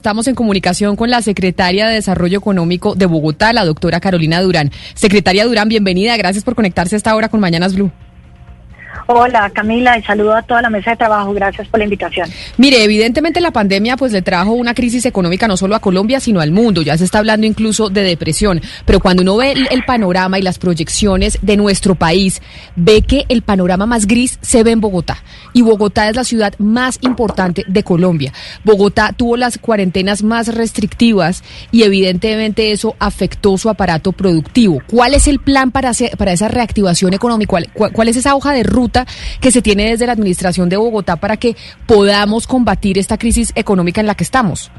Estamos en comunicación con la secretaria de Desarrollo Económico de Bogotá, la doctora Carolina Durán. Secretaria Durán, bienvenida. Gracias por conectarse a esta hora con Mañanas Blue. Hola Camila y saludo a toda la mesa de trabajo. Gracias por la invitación. Mire, evidentemente la pandemia pues le trajo una crisis económica no solo a Colombia sino al mundo. Ya se está hablando incluso de depresión. Pero cuando uno ve el, panorama y las proyecciones de nuestro país, ve que el panorama más gris se ve en Bogotá. Y Bogotá es la ciudad más importante de Colombia. Bogotá tuvo las cuarentenas más restrictivas y evidentemente eso afectó su aparato productivo. ¿Cuál es el plan para, hacer, para esa reactivación económica? ¿Cuál, cuál es esa hoja de ruta? Que se tiene desde la administración de Bogotá para que podamos combatir esta crisis económica en la que estamos?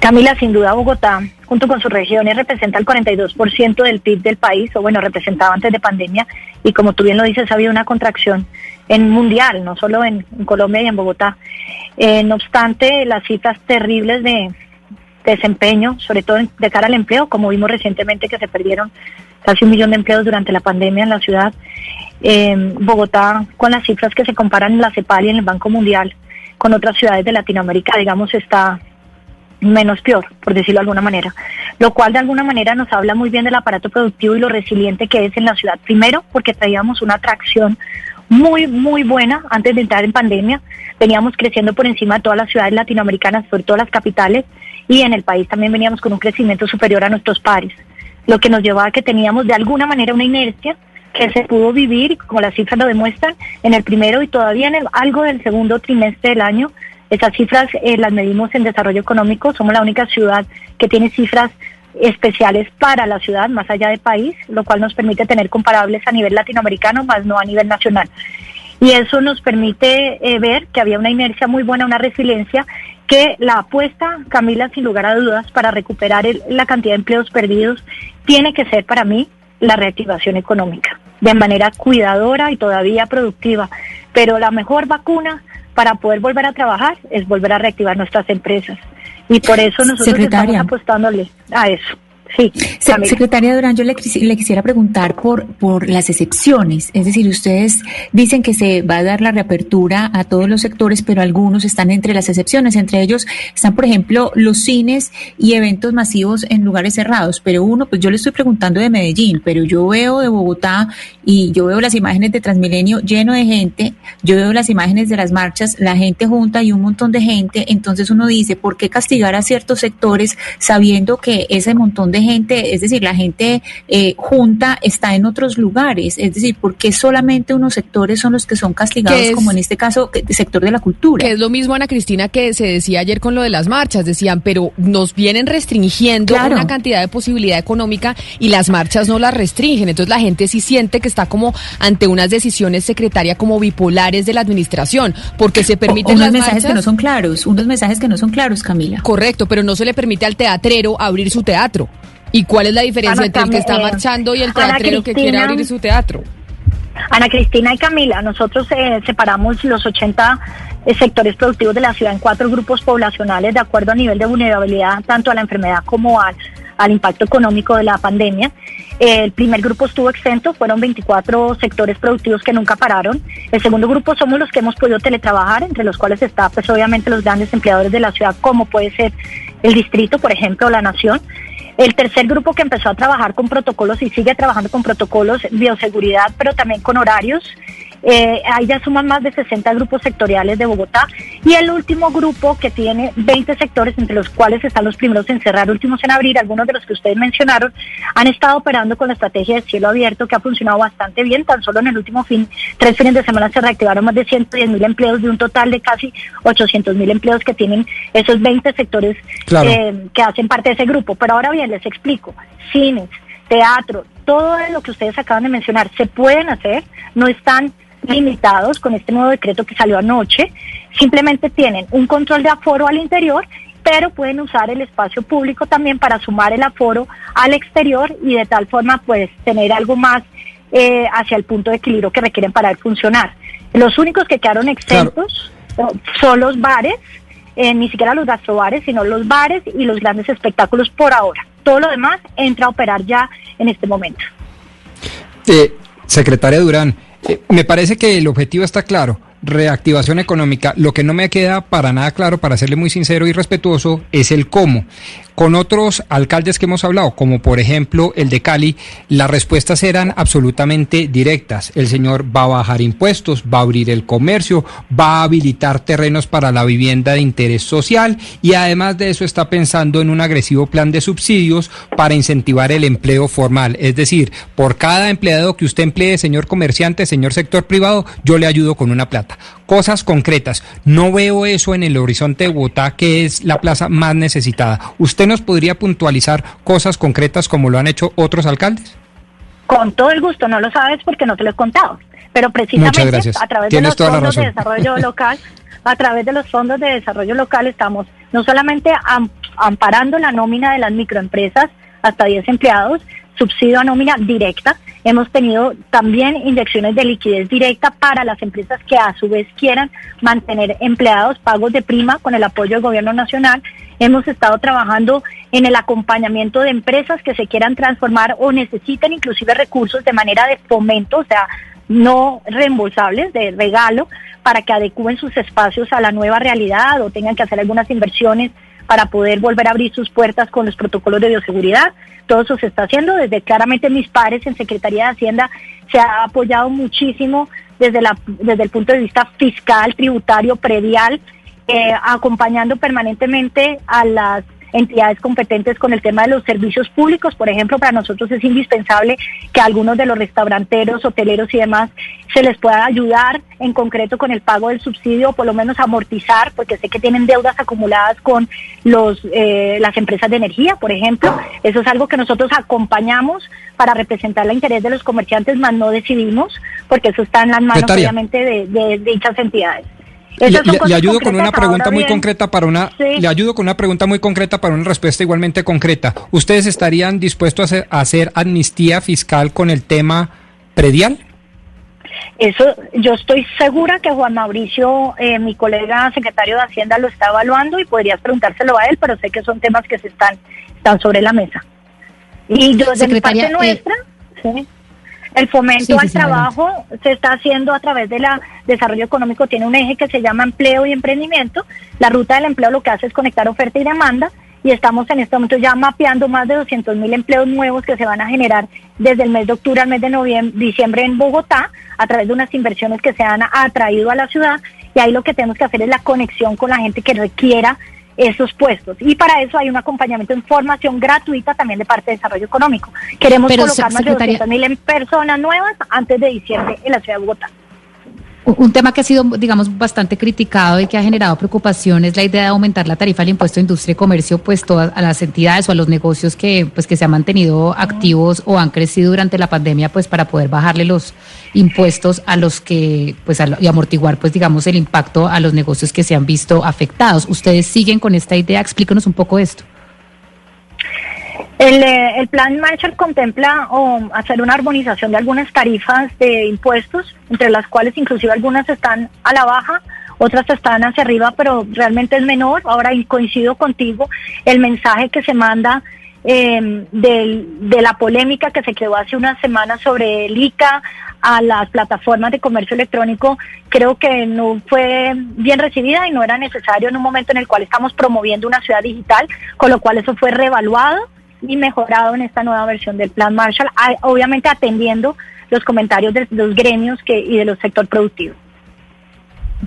Camila, sin duda Bogotá, junto con sus regiones, representa el 42% del PIB del país, o bueno, representaba antes de pandemia, y como tú bien lo dices, ha habido una contracción en mundial, no solo en, en Colombia y en Bogotá. Eh, no obstante, las cifras terribles de, desempeño, sobre todo de cara al empleo, como vimos recientemente que se perdieron casi un millón de empleos durante la pandemia en la ciudad. Bogotá, con las cifras que se comparan en la CEPAL y en el Banco Mundial con otras ciudades de Latinoamérica, digamos, está menos peor, por decirlo de alguna manera. Lo cual de alguna manera nos habla muy bien del aparato productivo y lo resiliente que es en la ciudad. Primero, porque traíamos una atracción muy, muy buena antes de entrar en pandemia. Veníamos creciendo por encima de todas las ciudades latinoamericanas, sobre todo las capitales, y en el país también veníamos con un crecimiento superior a nuestros pares, lo que nos llevaba a que teníamos de alguna manera una inercia que se pudo vivir, como las cifras lo demuestran, en el primero y todavía en el, algo del segundo trimestre del año. Esas cifras eh, las medimos en desarrollo económico. Somos la única ciudad que tiene cifras especiales para la ciudad, más allá del país, lo cual nos permite tener comparables a nivel latinoamericano, más no a nivel nacional. Y eso nos permite eh, ver que había una inercia muy buena, una resiliencia, que la apuesta, Camila, sin lugar a dudas, para recuperar el, la cantidad de empleos perdidos, tiene que ser para mí la reactivación económica, de manera cuidadora y todavía productiva. Pero la mejor vacuna para poder volver a trabajar es volver a reactivar nuestras empresas. Y por eso nosotros Secretaria. estamos apostándole a eso. Sí, Se- Secretaria Durán, yo le, le quisiera preguntar por, por las excepciones. Es decir, ustedes dicen que se va a dar la reapertura a todos los sectores, pero algunos están entre las excepciones. Entre ellos están, por ejemplo, los cines y eventos masivos en lugares cerrados. Pero uno, pues yo le estoy preguntando de Medellín, pero yo veo de Bogotá y yo veo las imágenes de Transmilenio lleno de gente, yo veo las imágenes de las marchas, la gente junta y un montón de gente. Entonces uno dice, ¿por qué castigar a ciertos sectores sabiendo que ese montón de gente, es decir, la gente eh, junta está en otros lugares? Es decir, ¿por qué solamente unos sectores son los que son castigados, es- como en este caso, el sector de la cultura? Que es lo mismo, Ana Cristina, que se decía ayer con lo de las marchas. Decían, pero nos vienen restringiendo Claro. una cantidad de posibilidad económica y las marchas no las restringen. Entonces la gente sí siente que está como ante unas decisiones secretaria como bipolares de la administración, porque se permiten unos las mensajes marchas. que no son claros, unos mensajes que no son claros, Camila. Correcto, pero no se le permite al teatrero abrir su teatro. ¿Y cuál es la diferencia Ana, entre el que está marchando y el teatrero que quiere abrir su teatro? Ana Cristina y Camila, nosotros eh, separamos los 80 eh, sectores productivos de la ciudad en cuatro grupos poblacionales de acuerdo a nivel de vulnerabilidad tanto a la enfermedad como al, al impacto económico de la pandemia. Eh, el primer grupo estuvo exento, fueron 24 sectores productivos que nunca pararon. El segundo grupo somos los que hemos podido teletrabajar, entre los cuales está pues obviamente los grandes empleadores de la ciudad, como puede ser el distrito, por ejemplo, la nación. El tercer grupo que empezó a trabajar con protocolos y sigue trabajando con protocolos bioseguridad, pero también con horarios. Eh, ahí ya suman más de 60 grupos sectoriales de Bogotá. Y el último grupo que tiene 20 sectores, entre los cuales están los primeros en cerrar, últimos en abrir, algunos de los que ustedes mencionaron, han estado operando con la estrategia de cielo abierto que ha funcionado bastante bien. Tan solo en el último fin, tres fines de semana se reactivaron más de 110 mil empleos de un total de casi 800 mil empleos que tienen esos 20 sectores Claro. eh, que hacen parte de ese grupo. Pero ahora bien, les explico, cines, teatro, todo lo que ustedes acaban de mencionar, se pueden hacer, no están limitados con este nuevo decreto que salió anoche. Simplemente tienen un control de aforo al interior, pero pueden usar el espacio público también para sumar el aforo al exterior y de tal forma pues tener algo más eh, hacia el punto de equilibrio que requieren para funcionar. Los únicos que quedaron exentos son los bares, eh, ni siquiera los gastrobares, sino los bares y los grandes espectáculos por ahora. Todo lo demás entra a operar ya en este momento. Eh, secretaria Durán, me parece que el objetivo está claro reactivación económica. Lo que no me queda para nada claro, para serle muy sincero y respetuoso, es el cómo. Con otros alcaldes que hemos hablado, como por ejemplo el de Cali, las respuestas eran absolutamente directas. El señor va a bajar impuestos, va a abrir el comercio, va a habilitar terrenos para la vivienda de interés social y además de eso está pensando en un agresivo plan de subsidios para incentivar el empleo formal. Es decir, por cada empleado que usted emplee, señor comerciante, señor sector privado, yo le ayudo con una plata. Cosas concretas. No veo eso en el horizonte de Bogotá, que es la plaza más necesitada. ¿Usted nos podría puntualizar cosas concretas como lo han hecho otros alcaldes? Con todo el gusto, no lo sabes porque no te lo he contado. Pero precisamente a través de los fondos de desarrollo local, a través de los fondos de desarrollo local estamos no solamente amparando la nómina de las microempresas hasta 10 empleados, subsidio a nómina directa. Hemos tenido también inyecciones de liquidez directa para las empresas que a su vez quieran mantener empleados, pagos de prima con el apoyo del gobierno nacional. Hemos estado trabajando en el acompañamiento de empresas que se quieran transformar o necesiten inclusive recursos de manera de fomento, o sea, no reembolsables, de regalo, para que adecúen sus espacios a la nueva realidad o tengan que hacer algunas inversiones para poder volver a abrir sus puertas con los protocolos de bioseguridad. Todo eso se está haciendo. Desde claramente mis pares en Secretaría de Hacienda se ha apoyado muchísimo desde, la, desde el punto de vista fiscal, tributario, predial, eh, acompañando permanentemente a las entidades competentes con el tema de los servicios públicos. Por ejemplo, para nosotros es indispensable que algunos de los restauranteros, hoteleros y demás se les pueda ayudar en concreto con el pago del subsidio o por lo menos amortizar, porque sé que tienen deudas acumuladas con los eh, las empresas de energía, por ejemplo. Eso es algo que nosotros acompañamos para representar el interés de los comerciantes, más no decidimos, porque eso está en las manos obviamente de dichas entidades. Le, ayudo con una pregunta muy concreta para una le ayudo con una pregunta muy concreta para una respuesta igualmente concreta. ¿Ustedes estarían dispuestos a hacer, amnistía fiscal con el tema predial? Eso, yo estoy segura que Juan Mauricio, eh, mi colega secretario de Hacienda, lo está evaluando y podrías preguntárselo a él, pero sé que son temas que se están, están sobre la mesa. Y yo, de mi parte eh, nuestra, sí. El fomento al trabajo se está haciendo a través de la desarrollo económico, tiene un eje que se llama empleo y emprendimiento. La ruta del empleo lo que hace es conectar oferta y demanda y estamos en este momento ya mapeando más de 200 mil empleos nuevos que se van a generar desde el mes de octubre al mes de noviembre, diciembre en Bogotá a través de unas inversiones que se han atraído a la ciudad y ahí lo que tenemos que hacer es la conexión con la gente que requiera esos puestos. Y para eso hay un acompañamiento en formación gratuita también de parte de desarrollo económico. Queremos colocar más de 200 mil personas nuevas antes de diciembre en la ciudad de Bogotá. Un tema que ha sido, digamos, bastante criticado y que ha generado preocupación es la idea de aumentar la tarifa del impuesto de industria y comercio, pues todas a las entidades o a los negocios que, pues, que se han mantenido activos o han crecido durante la pandemia, pues para poder bajarle los impuestos a los que, pues, y amortiguar, pues, digamos, el impacto a los negocios que se han visto afectados. ¿Ustedes siguen con esta idea? Explícanos un poco esto. El, eh, el, plan Marshall contempla hacer una armonización de algunas tarifas de impuestos, entre las cuales inclusive algunas están a la baja, otras están hacia arriba, pero realmente es menor. Ahora coincido contigo, el mensaje que se manda em, de la polémica que se quedó hace unas semanas sobre el ICA a las plataformas de comercio electrónico, creo que no fue bien recibida y no era necesario en un momento en el cual estamos promoviendo una ciudad digital, con lo cual eso fue revaluado y mejorado en esta nueva versión del Plan Marshall, obviamente atendiendo los comentarios de los gremios que, y de los sector productivo.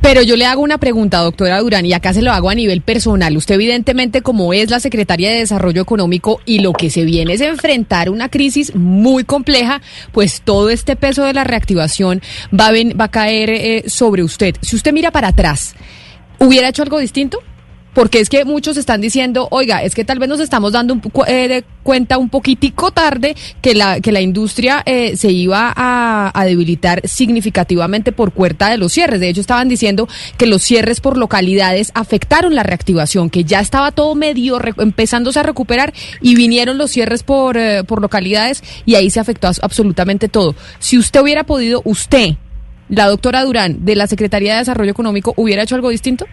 Pero yo le hago una pregunta, doctora Durán, y acá se lo hago a nivel personal. Usted evidentemente, como es la Secretaria de Desarrollo Económico y lo que se viene es enfrentar una crisis muy compleja, pues todo este peso de la reactivación va a, va a caer eh, sobre usted. Si usted mira para atrás, ¿hubiera hecho algo distinto? Porque es que muchos están diciendo, oiga, es que tal vez nos estamos dando un, eh, de cuenta un poquitico tarde que la, que la industria eh, se iba a, a, debilitar significativamente por cuenta de los cierres. De hecho, estaban diciendo que los cierres por localidades afectaron la reactivación, que ya estaba todo medio empezándose a recuperar y vinieron los cierres por, eh, por localidades y ahí se afectó absolutamente todo. Si usted hubiera podido, usted, la doctora Durán, de la Secretaría de Desarrollo Económico, ¿hubiera hecho algo distinto?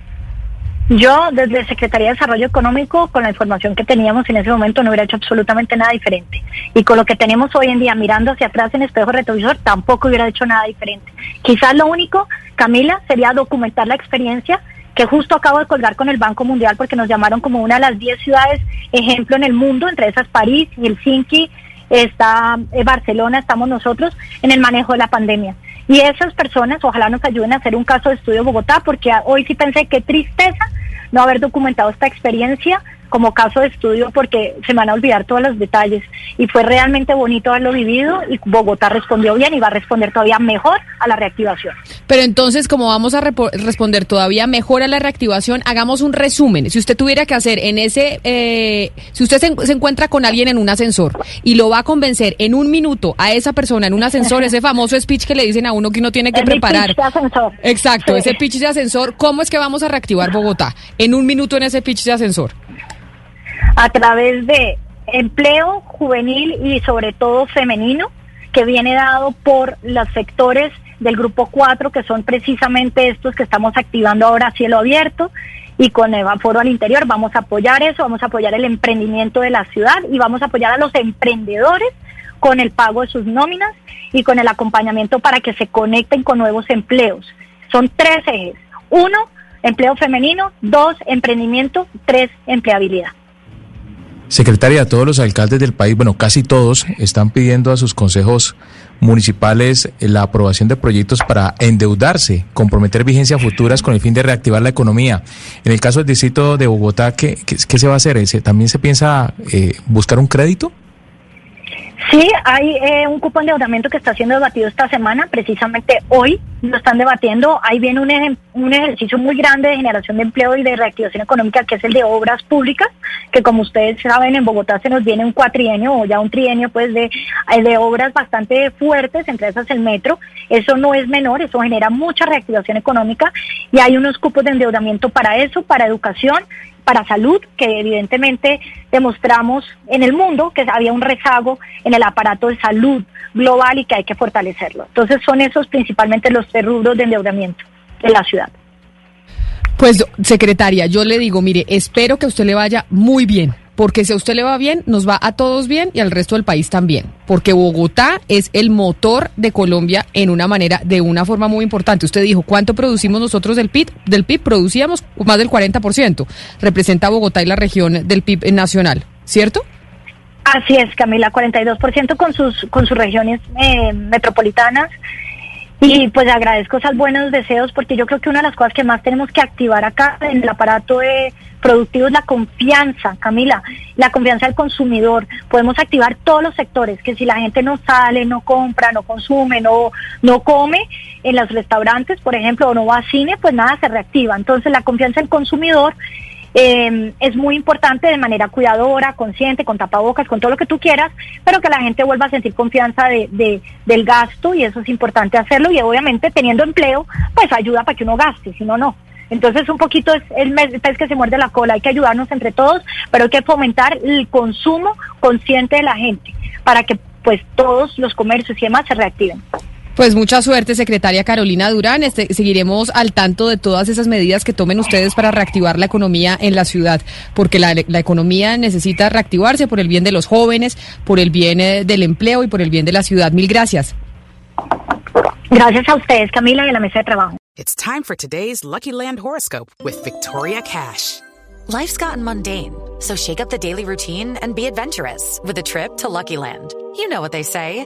Yo, desde Secretaría de Desarrollo Económico, con la información que teníamos en ese momento, no hubiera hecho absolutamente nada diferente. Y con lo que tenemos hoy en día, mirando hacia atrás en espejo retrovisor, tampoco hubiera hecho nada diferente. Quizás lo único, Camila, sería documentar la experiencia que justo acabo de colgar con el Banco Mundial porque nos llamaron como una de las 10 ciudades ejemplo en el mundo, entre esas París, Helsinki, está eh, Barcelona, estamos nosotros en el manejo de la pandemia. Y esas personas ojalá nos ayuden a hacer un caso de estudio Bogotá, porque hoy sí pensé qué tristeza no haber documentado esta experiencia como caso de estudio porque se van a olvidar todos los detalles. Y fue realmente bonito haberlo vivido y Bogotá respondió bien y va a responder todavía mejor a la reactivación. Pero entonces, como vamos a responder todavía mejor a la reactivación, hagamos un resumen. Si usted tuviera que hacer en ese, eh, si usted se, se, encuentra con alguien en un ascensor y lo va a convencer en un minuto a esa persona en un ascensor, ese famoso speech que le dicen a uno que uno tiene que el preparar. Pitch de ascensor. Exacto, ese pitch de ascensor, ¿cómo es que vamos a reactivar Bogotá? En un minuto en ese pitch de ascensor a través de empleo juvenil y sobre todo femenino, que viene dado por los sectores del grupo 4, que son precisamente estos que estamos activando ahora cielo abierto, y con Evaforo al interior vamos a apoyar eso, vamos a apoyar el emprendimiento de la ciudad y vamos a apoyar a los emprendedores con el pago de sus nóminas y con el acompañamiento para que se conecten con nuevos empleos. Son tres ejes. Uno, empleo femenino. Dos, emprendimiento. Tres, empleabilidad. Secretaria, todos los alcaldes del país, bueno, casi todos, están pidiendo a sus consejos municipales la aprobación de proyectos para endeudarse, comprometer vigencias futuras con el fin de reactivar la economía. En el caso del distrito de Bogotá, ¿qué, qué, qué se va a hacer? ¿También se piensa eh, buscar un crédito? Sí, hay eh, un cupo de endeudamiento que está siendo debatido esta semana, precisamente hoy lo están debatiendo. Ahí viene un, un ejercicio muy grande de generación de empleo y de reactivación económica, que es el de obras públicas, que como ustedes saben, en Bogotá se nos viene un cuatrienio o ya un trienio pues de, eh, de obras bastante fuertes, entre esas el metro. Eso no es menor, eso genera mucha reactivación económica y hay unos cupos de endeudamiento para eso, para educación para salud, que evidentemente demostramos en el mundo que había un rezago en el aparato de salud global y que hay que fortalecerlo. Entonces son esos principalmente los tres rubros de endeudamiento de la ciudad. Pues, secretaria, yo le digo, mire, espero que a usted le vaya muy bien, porque si a usted le va bien, nos va a todos bien y al resto del país también, porque Bogotá es el motor de Colombia en una manera, de una forma muy importante. Usted dijo, ¿cuánto producimos nosotros del PIB? Del PIB producíamos más del 40%. Representa a Bogotá y la región del PIB nacional, ¿cierto? Así es, Camila, 42% con sus, con sus regiones eh, metropolitanas. Y pues agradezco esos buenos deseos porque yo creo que una de las cosas que más tenemos que activar acá en el aparato productivo es la confianza, Camila, la confianza del consumidor. Podemos activar todos los sectores, que si la gente no sale, no compra, no consume, no, no come en los restaurantes, por ejemplo, o no va a cine, pues nada se reactiva. Entonces la confianza del consumidor eh, es muy importante de manera cuidadora, consciente, con tapabocas, con todo lo que tú quieras, pero que la gente vuelva a sentir confianza de, de, del gasto y eso es importante hacerlo y obviamente teniendo empleo, pues ayuda para que uno gaste, si no, no. Entonces un poquito es el pez que se muerde la cola, hay que ayudarnos entre todos, pero hay que fomentar el consumo consciente de la gente para que pues todos los comercios y demás se reactiven. Pues mucha suerte, secretaria Carolina Durán. Este, seguiremos al tanto de todas esas medidas que tomen ustedes para reactivar la economía en la ciudad, porque la, la economía necesita reactivarse por el bien de los jóvenes, por el bien eh, del empleo y por el bien de la ciudad. Mil gracias. Gracias a ustedes, Camila, y a la mesa de trabajo. It's time for today's Lucky Land horoscope with Victoria Cash. Life's gotten mundane, so shake up the daily routine and be adventurous with a trip to Lucky Land. You know what they say.